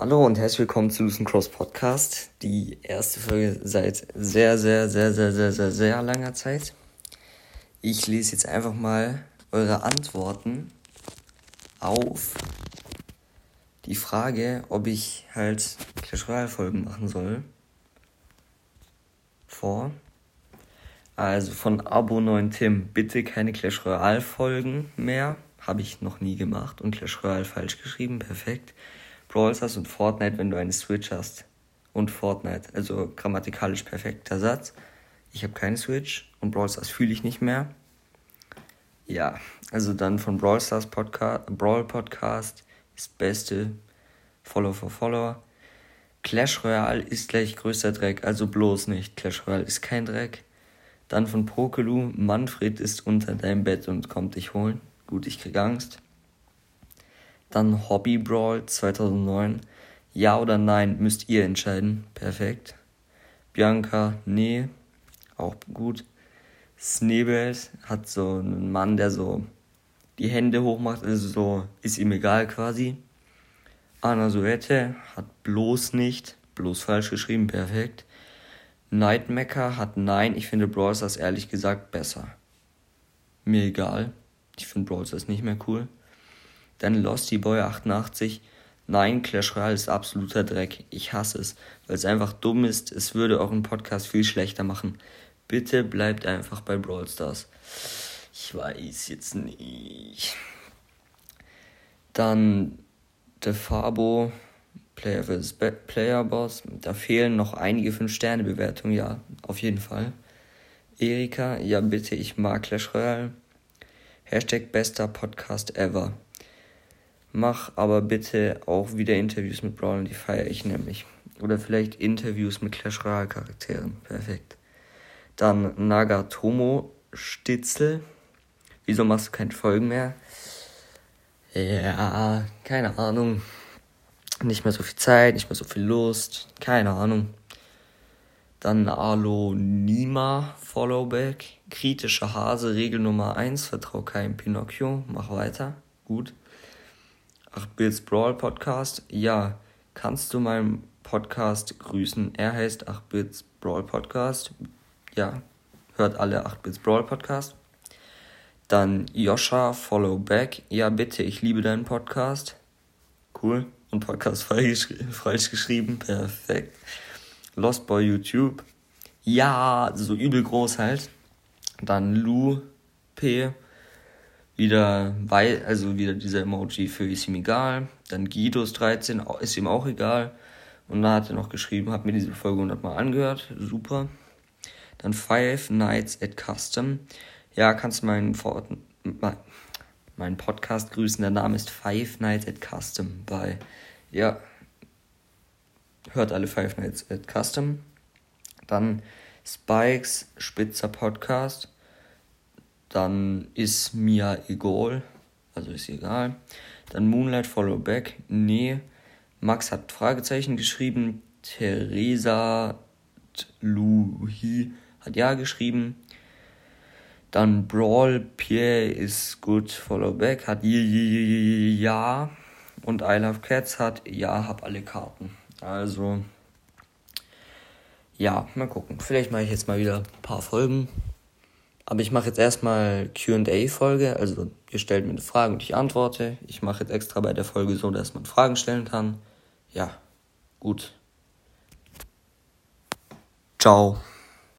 Hallo und herzlich willkommen zu Lucian Cross Podcast. Die erste Folge seit sehr, sehr, sehr, sehr, sehr, sehr, sehr langer Zeit. Ich lese jetzt einfach mal eure Antworten auf die Frage, ob ich halt Clash Royale Folgen machen soll. Vor. Also von Abo 9 Tim, bitte keine Clash Royale Folgen mehr. Habe ich noch nie gemacht und Clash Royale falsch geschrieben. Perfekt. Brawl Stars und Fortnite, wenn du eine Switch hast. Und Fortnite, also grammatikalisch perfekter Satz. Ich habe keine Switch und Brawl Stars fühle ich nicht mehr. Ja, also dann von Brawl Stars Podcast, Brawl Podcast ist beste Follow for Follower. Clash Royale ist gleich größter Dreck, also bloß nicht. Clash Royale ist kein Dreck. Dann von Pokelu, Manfred ist unter deinem Bett und kommt dich holen. Gut, ich krieg Angst. Dann Hobby Brawl 2009. Ja oder nein, müsst ihr entscheiden. Perfekt. Bianca, nee. Auch gut. Snebelt hat so einen Mann, der so die Hände hochmacht, also so ist ihm egal quasi. Anna Suette hat bloß nicht, bloß falsch geschrieben, perfekt. Nightmaker hat nein, ich finde Brawl Stars ehrlich gesagt besser. Mir egal. Ich finde Brawl Stars nicht mehr cool. Dann Losty Boy 88. Nein, Clash Royale ist absoluter Dreck. Ich hasse es, weil es einfach dumm ist. Es würde einen Podcast viel schlechter machen. Bitte bleibt einfach bei Brawl Stars. Ich weiß jetzt nicht. Dann der Fabo, Player vs. Player Boss. Da fehlen noch einige 5-Sterne-Bewertungen, ja, auf jeden Fall. Erika, ja bitte, ich mag Clash Royale. Hashtag bester Podcast ever. Mach aber bitte auch wieder Interviews mit Brawl, die feiere ich nämlich. Oder vielleicht Interviews mit Clash Royale Charakteren. Perfekt. Dann Nagatomo Stitzel. Wieso machst du keine Folgen mehr? Ja, keine Ahnung. Nicht mehr so viel Zeit, nicht mehr so viel Lust. Keine Ahnung. Dann Alo Nima Followback. Kritischer Hase, Regel Nummer 1. Vertrau keinem Pinocchio. Mach weiter. Gut. 8-Bits Brawl Podcast. Ja, kannst du meinen Podcast grüßen? Er heißt 8-Bits Brawl Podcast. Ja, hört alle 8-Bits Brawl Podcast. Dann Joscha Follow Back. Ja, bitte, ich liebe deinen Podcast. Cool. Und Podcast falsch, falsch geschrieben. Perfekt. Lost Boy YouTube. Ja, so übel groß halt. Dann Lu P wieder, weil, also wieder dieser Emoji für ist ihm egal. Dann Guidos 13 ist ihm auch egal. Und dann hat er noch geschrieben, hat mir diese Folge 100 Mal angehört. Super. Dann Five Nights at Custom. Ja, kannst du meinen, meinen Podcast grüßen. Der Name ist Five Nights at Custom bei, ja, hört alle Five Nights at Custom. Dann Spikes Spitzer Podcast dann ist mir egal, also ist egal. Dann Moonlight Follow Back, nee. Max hat Fragezeichen geschrieben. Theresa Luhi hat ja geschrieben. Dann Brawl Pierre ist gut, Follow Back hat ja. Und I Love Cats hat ja, hab alle Karten. Also, ja, mal gucken. Vielleicht mache ich jetzt mal wieder ein paar Folgen. Aber ich mache jetzt erstmal QA-Folge, also ihr stellt mir eine Frage und ich antworte. Ich mache jetzt extra bei der Folge so, dass man Fragen stellen kann. Ja, gut. Ciao.